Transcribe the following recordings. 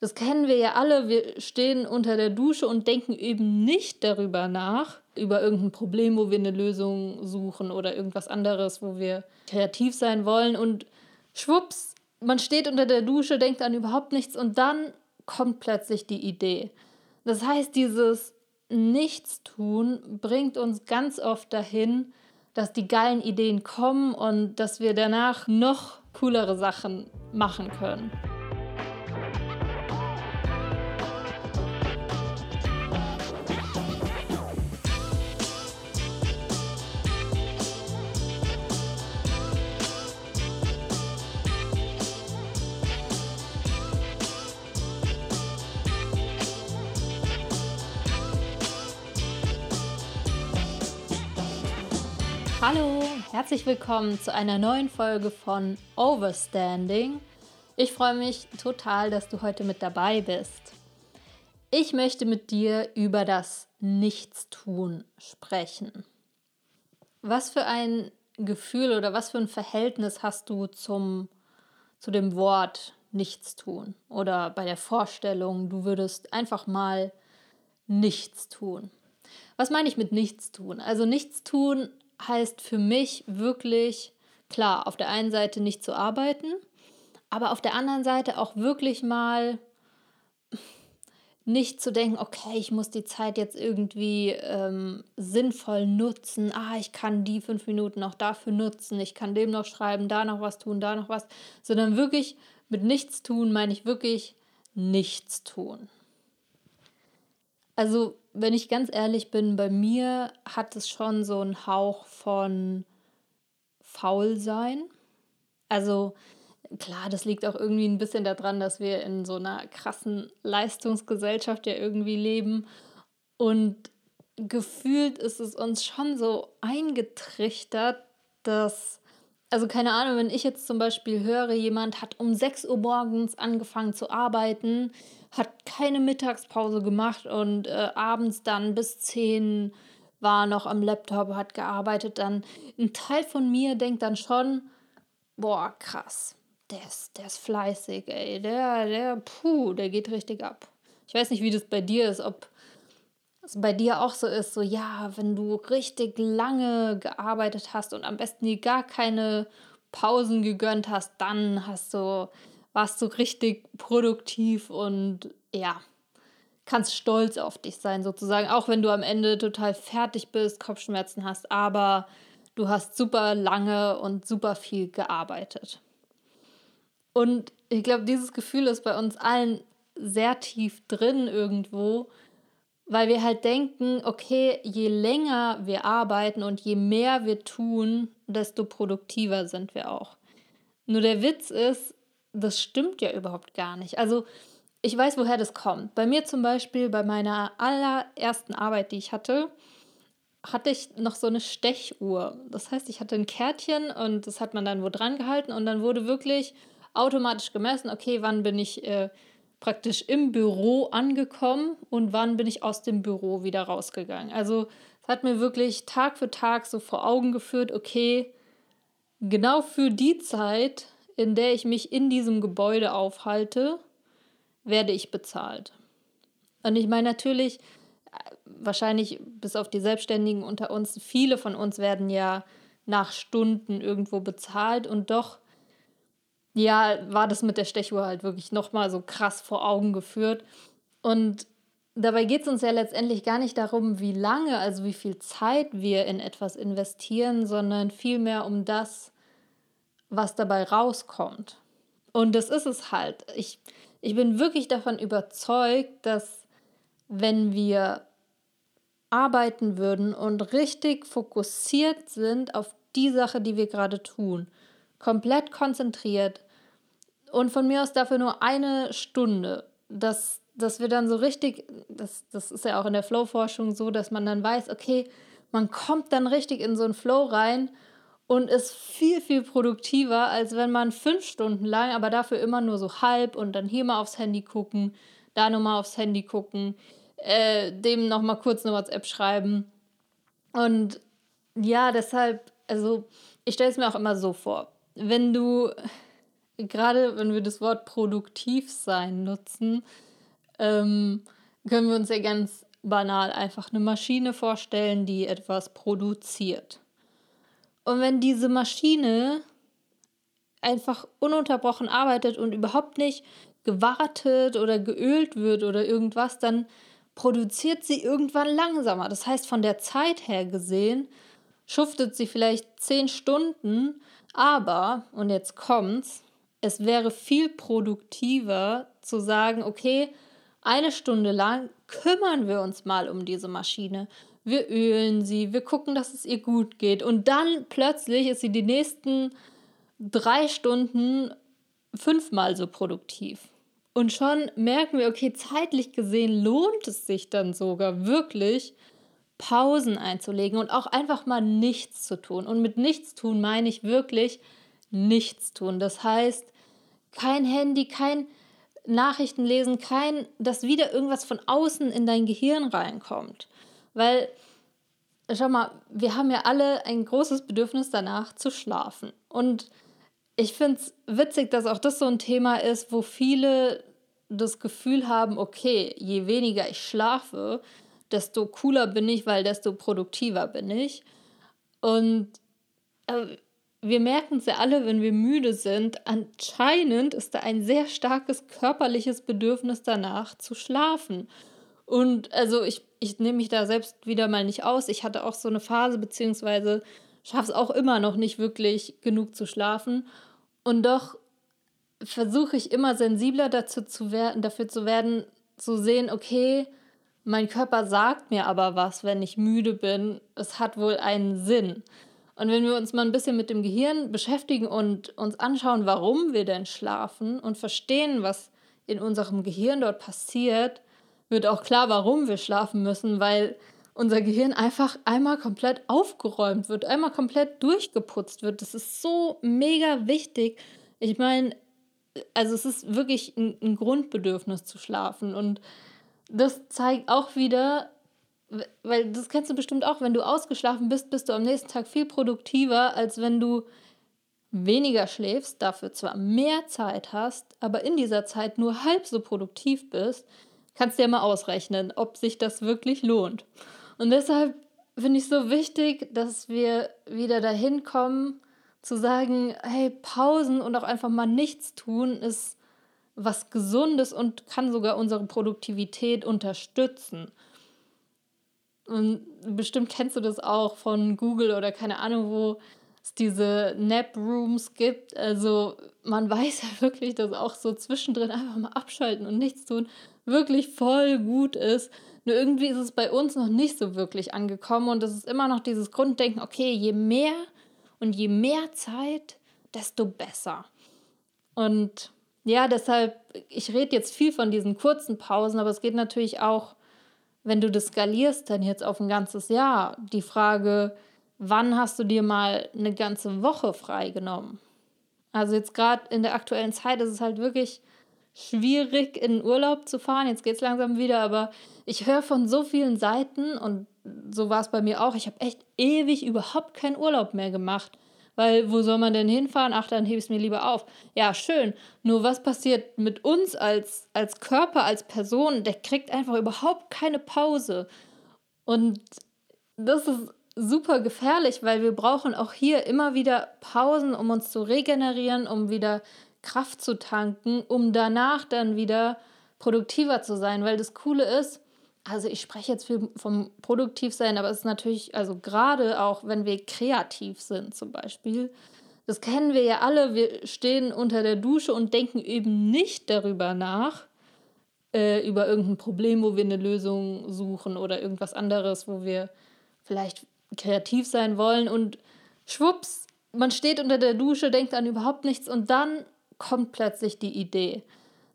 das kennen wir ja alle. Wir stehen unter der Dusche und denken eben nicht darüber nach, über irgendein Problem, wo wir eine Lösung suchen oder irgendwas anderes, wo wir kreativ sein wollen. Und schwupps, man steht unter der Dusche, denkt an überhaupt nichts und dann kommt plötzlich die Idee. Das heißt, dieses Nichtstun bringt uns ganz oft dahin, dass die geilen Ideen kommen und dass wir danach noch coolere Sachen machen können. Herzlich willkommen zu einer neuen Folge von Overstanding. Ich freue mich total, dass du heute mit dabei bist. Ich möchte mit dir über das Nichtstun sprechen. Was für ein Gefühl oder was für ein Verhältnis hast du zum, zu dem Wort Nichtstun oder bei der Vorstellung, du würdest einfach mal nichts tun? Was meine ich mit nichts tun? Also nichts tun heißt für mich wirklich, klar, auf der einen Seite nicht zu arbeiten, aber auf der anderen Seite auch wirklich mal nicht zu denken, okay, ich muss die Zeit jetzt irgendwie ähm, sinnvoll nutzen. Ah, ich kann die fünf Minuten auch dafür nutzen. Ich kann dem noch schreiben, da noch was tun, da noch was. Sondern wirklich mit nichts tun meine ich wirklich nichts tun. Also wenn ich ganz ehrlich bin, bei mir hat es schon so einen Hauch von Faulsein. Also klar, das liegt auch irgendwie ein bisschen daran, dass wir in so einer krassen Leistungsgesellschaft ja irgendwie leben. Und gefühlt ist es uns schon so eingetrichtert, dass, also keine Ahnung, wenn ich jetzt zum Beispiel höre, jemand hat um 6 Uhr morgens angefangen zu arbeiten, hat keine Mittagspause gemacht und äh, abends dann bis 10 war noch am Laptop, hat gearbeitet, dann ein Teil von mir denkt dann schon, boah, krass, der ist, der ist fleißig, ey, der, der, puh, der geht richtig ab. Ich weiß nicht, wie das bei dir ist, ob bei dir auch so ist, so ja, wenn du richtig lange gearbeitet hast und am besten dir gar keine Pausen gegönnt hast, dann hast du warst du richtig produktiv und ja, kannst stolz auf dich sein sozusagen, auch wenn du am Ende total fertig bist, Kopfschmerzen hast, aber du hast super lange und super viel gearbeitet. Und ich glaube, dieses Gefühl ist bei uns allen sehr tief drin irgendwo, weil wir halt denken, okay, je länger wir arbeiten und je mehr wir tun, desto produktiver sind wir auch. Nur der Witz ist, das stimmt ja überhaupt gar nicht. Also ich weiß, woher das kommt. Bei mir zum Beispiel, bei meiner allerersten Arbeit, die ich hatte, hatte ich noch so eine Stechuhr. Das heißt, ich hatte ein Kärtchen und das hat man dann wo dran gehalten und dann wurde wirklich automatisch gemessen, okay, wann bin ich äh, praktisch im Büro angekommen und wann bin ich aus dem Büro wieder rausgegangen. Also es hat mir wirklich Tag für Tag so vor Augen geführt, okay, genau für die Zeit in der ich mich in diesem Gebäude aufhalte, werde ich bezahlt. Und ich meine natürlich, wahrscheinlich bis auf die Selbstständigen unter uns, viele von uns werden ja nach Stunden irgendwo bezahlt und doch, ja, war das mit der Stechuhr halt wirklich nochmal so krass vor Augen geführt. Und dabei geht es uns ja letztendlich gar nicht darum, wie lange, also wie viel Zeit wir in etwas investieren, sondern vielmehr um das, was dabei rauskommt. Und das ist es halt. Ich, ich bin wirklich davon überzeugt, dass wenn wir arbeiten würden und richtig fokussiert sind auf die Sache, die wir gerade tun, komplett konzentriert und von mir aus dafür nur eine Stunde, dass, dass wir dann so richtig, das, das ist ja auch in der Flow-Forschung so, dass man dann weiß, okay, man kommt dann richtig in so einen Flow rein und ist viel, viel produktiver, als wenn man fünf Stunden lang, aber dafür immer nur so halb und dann hier mal aufs Handy gucken, da nochmal aufs Handy gucken, äh, dem nochmal kurz eine WhatsApp schreiben. Und ja, deshalb, also ich stelle es mir auch immer so vor, wenn du gerade wenn wir das Wort produktiv sein nutzen, ähm, können wir uns ja ganz banal einfach eine Maschine vorstellen, die etwas produziert. Und wenn diese Maschine einfach ununterbrochen arbeitet und überhaupt nicht gewartet oder geölt wird oder irgendwas, dann produziert sie irgendwann langsamer. Das heißt, von der Zeit her gesehen, schuftet sie vielleicht zehn Stunden, aber, und jetzt kommt's, es wäre viel produktiver zu sagen, okay, eine Stunde lang kümmern wir uns mal um diese Maschine. Wir ölen sie, wir gucken, dass es ihr gut geht. Und dann plötzlich ist sie die nächsten drei Stunden fünfmal so produktiv. Und schon merken wir, okay, zeitlich gesehen lohnt es sich dann sogar wirklich, Pausen einzulegen und auch einfach mal nichts zu tun. Und mit nichts tun meine ich wirklich nichts tun. Das heißt, kein Handy, kein Nachrichten lesen, kein, dass wieder irgendwas von außen in dein Gehirn reinkommt. Weil, schau mal, wir haben ja alle ein großes Bedürfnis danach zu schlafen. Und ich finde es witzig, dass auch das so ein Thema ist, wo viele das Gefühl haben, okay, je weniger ich schlafe, desto cooler bin ich, weil desto produktiver bin ich. Und äh, wir merken es ja alle, wenn wir müde sind, anscheinend ist da ein sehr starkes körperliches Bedürfnis danach zu schlafen. Und also ich, ich nehme mich da selbst wieder mal nicht aus. Ich hatte auch so eine Phase, beziehungsweise schaffe es auch immer noch nicht wirklich genug zu schlafen. Und doch versuche ich immer sensibler dazu zu werden, dafür zu werden, zu sehen, okay, mein Körper sagt mir aber was, wenn ich müde bin. Es hat wohl einen Sinn. Und wenn wir uns mal ein bisschen mit dem Gehirn beschäftigen und uns anschauen, warum wir denn schlafen und verstehen, was in unserem Gehirn dort passiert, wird auch klar, warum wir schlafen müssen, weil unser Gehirn einfach einmal komplett aufgeräumt wird, einmal komplett durchgeputzt wird. Das ist so mega wichtig. Ich meine, also es ist wirklich ein, ein Grundbedürfnis zu schlafen und das zeigt auch wieder, weil das kennst du bestimmt auch, wenn du ausgeschlafen bist, bist du am nächsten Tag viel produktiver, als wenn du weniger schläfst, dafür zwar mehr Zeit hast, aber in dieser Zeit nur halb so produktiv bist, kannst du ja mal ausrechnen, ob sich das wirklich lohnt. Und deshalb finde ich so wichtig, dass wir wieder dahin kommen, zu sagen, hey, Pausen und auch einfach mal nichts tun ist was Gesundes und kann sogar unsere Produktivität unterstützen. Und bestimmt kennst du das auch von Google oder keine Ahnung, wo es diese Nap-Rooms gibt. Also man weiß ja wirklich, dass auch so zwischendrin einfach mal abschalten und nichts tun wirklich voll gut ist. Nur irgendwie ist es bei uns noch nicht so wirklich angekommen und es ist immer noch dieses Grunddenken, okay, je mehr und je mehr Zeit, desto besser. Und ja, deshalb, ich rede jetzt viel von diesen kurzen Pausen, aber es geht natürlich auch, wenn du das skalierst, dann jetzt auf ein ganzes Jahr. Die Frage, wann hast du dir mal eine ganze Woche freigenommen? Also jetzt gerade in der aktuellen Zeit ist es halt wirklich schwierig, in Urlaub zu fahren. Jetzt geht es langsam wieder, aber ich höre von so vielen Seiten und so war es bei mir auch. Ich habe echt ewig überhaupt keinen Urlaub mehr gemacht. Weil wo soll man denn hinfahren? Ach, dann hebe ich es mir lieber auf. Ja, schön. Nur was passiert mit uns als, als Körper, als Person? Der kriegt einfach überhaupt keine Pause. Und das ist super gefährlich, weil wir brauchen auch hier immer wieder Pausen, um uns zu regenerieren, um wieder Kraft zu tanken, um danach dann wieder produktiver zu sein. Weil das Coole ist, also ich spreche jetzt viel vom Produktivsein, aber es ist natürlich, also gerade auch, wenn wir kreativ sind zum Beispiel, das kennen wir ja alle, wir stehen unter der Dusche und denken eben nicht darüber nach, äh, über irgendein Problem, wo wir eine Lösung suchen oder irgendwas anderes, wo wir vielleicht kreativ sein wollen und schwupps, man steht unter der Dusche, denkt an überhaupt nichts und dann kommt plötzlich die Idee.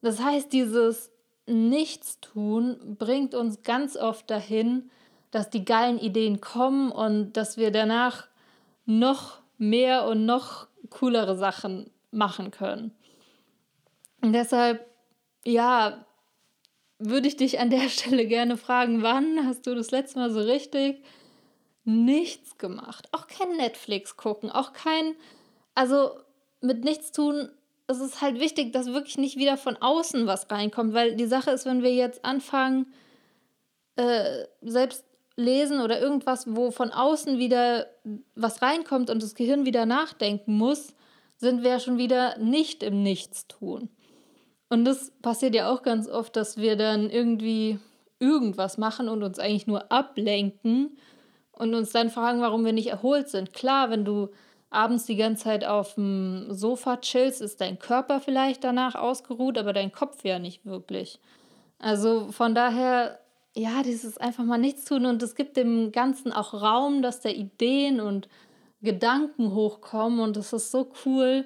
Das heißt, dieses Nichtstun bringt uns ganz oft dahin, dass die geilen Ideen kommen und dass wir danach noch mehr und noch coolere Sachen machen können. Und deshalb, ja, würde ich dich an der Stelle gerne fragen, wann hast du das letzte Mal so richtig nichts gemacht? Auch kein Netflix gucken, auch kein, also mit nichts tun es ist halt wichtig, dass wirklich nicht wieder von außen was reinkommt, weil die Sache ist, wenn wir jetzt anfangen, äh, selbst lesen oder irgendwas, wo von außen wieder was reinkommt und das Gehirn wieder nachdenken muss, sind wir ja schon wieder nicht im Nichtstun. Und das passiert ja auch ganz oft, dass wir dann irgendwie irgendwas machen und uns eigentlich nur ablenken und uns dann fragen, warum wir nicht erholt sind. Klar, wenn du abends die ganze Zeit auf dem Sofa chillst, ist dein Körper vielleicht danach ausgeruht, aber dein Kopf ja nicht wirklich. Also von daher, ja, dieses einfach mal nichts tun und es gibt dem Ganzen auch Raum, dass da Ideen und Gedanken hochkommen und das ist so cool,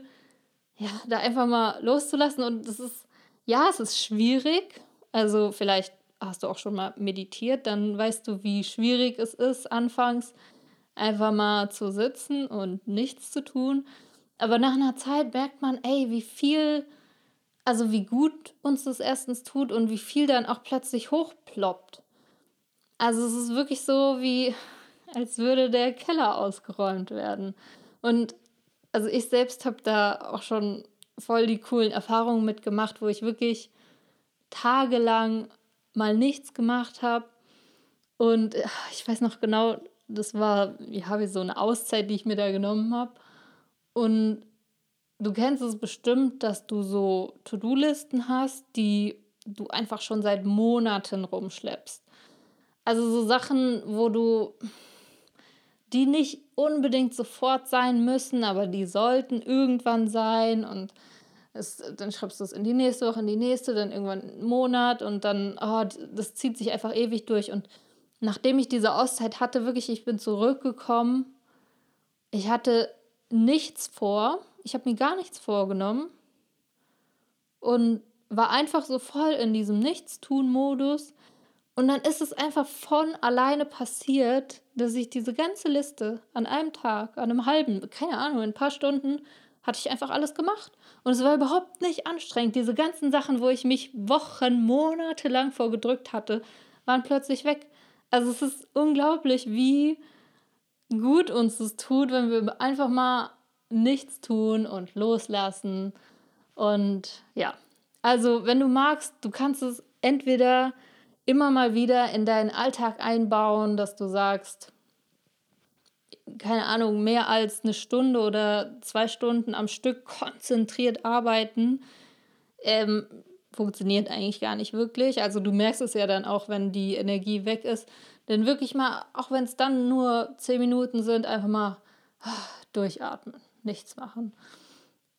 ja, da einfach mal loszulassen und das ist, ja, es ist schwierig. Also vielleicht hast du auch schon mal meditiert, dann weißt du, wie schwierig es ist, anfangs einfach mal zu sitzen und nichts zu tun. Aber nach einer Zeit merkt man, ey, wie viel, also wie gut uns das erstens tut und wie viel dann auch plötzlich hochploppt. Also es ist wirklich so, wie als würde der Keller ausgeräumt werden. Und also ich selbst habe da auch schon voll die coolen Erfahrungen mitgemacht, wo ich wirklich tagelang mal nichts gemacht habe. Und ich weiß noch genau, das war, ja, wie so eine Auszeit, die ich mir da genommen habe. Und du kennst es bestimmt, dass du so To-Do-Listen hast, die du einfach schon seit Monaten rumschleppst. Also so Sachen, wo du, die nicht unbedingt sofort sein müssen, aber die sollten irgendwann sein und es, dann schreibst du es in die nächste Woche, in die nächste, dann irgendwann einen Monat und dann, oh, das zieht sich einfach ewig durch und nachdem ich diese Auszeit hatte, wirklich, ich bin zurückgekommen. Ich hatte nichts vor. Ich habe mir gar nichts vorgenommen. Und war einfach so voll in diesem Nichtstun-Modus. Und dann ist es einfach von alleine passiert, dass ich diese ganze Liste an einem Tag, an einem halben, keine Ahnung, in ein paar Stunden, hatte ich einfach alles gemacht. Und es war überhaupt nicht anstrengend. Diese ganzen Sachen, wo ich mich Wochen, Monate lang vorgedrückt hatte, waren plötzlich weg. Also es ist unglaublich, wie gut uns das tut, wenn wir einfach mal nichts tun und loslassen. Und ja, also wenn du magst, du kannst es entweder immer mal wieder in deinen Alltag einbauen, dass du sagst, keine Ahnung, mehr als eine Stunde oder zwei Stunden am Stück konzentriert arbeiten. Ähm, funktioniert eigentlich gar nicht wirklich. Also du merkst es ja dann auch, wenn die Energie weg ist. Denn wirklich mal, auch wenn es dann nur zehn Minuten sind, einfach mal ah, durchatmen, nichts machen.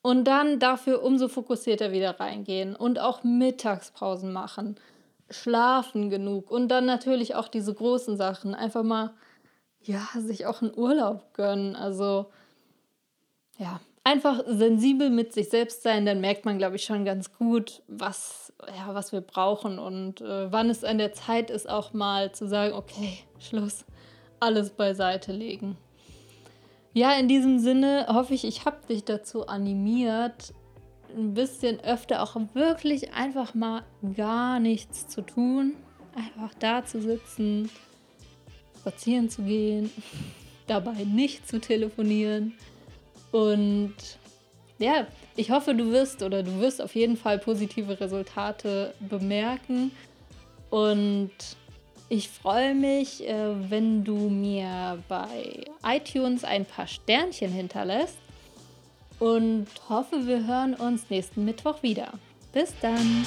Und dann dafür umso fokussierter wieder reingehen und auch Mittagspausen machen, schlafen genug und dann natürlich auch diese großen Sachen, einfach mal, ja, sich auch einen Urlaub gönnen. Also, ja, einfach sensibel mit sich selbst sein, dann merkt man, glaube ich, schon ganz gut, was, ja, was wir brauchen und äh, wann es an der Zeit ist, auch mal zu sagen, okay, Schluss, alles beiseite legen. Ja, in diesem Sinne hoffe ich, ich habe dich dazu animiert, ein bisschen öfter auch wirklich einfach mal gar nichts zu tun. Einfach da zu sitzen, spazieren zu gehen, dabei nicht zu telefonieren und ja, ich hoffe, du wirst oder du wirst auf jeden Fall positive Resultate bemerken. Und ich freue mich, äh, wenn du mir bei iTunes ein paar Sternchen hinterlässt. Und hoffe, wir hören uns nächsten Mittwoch wieder. Bis dann!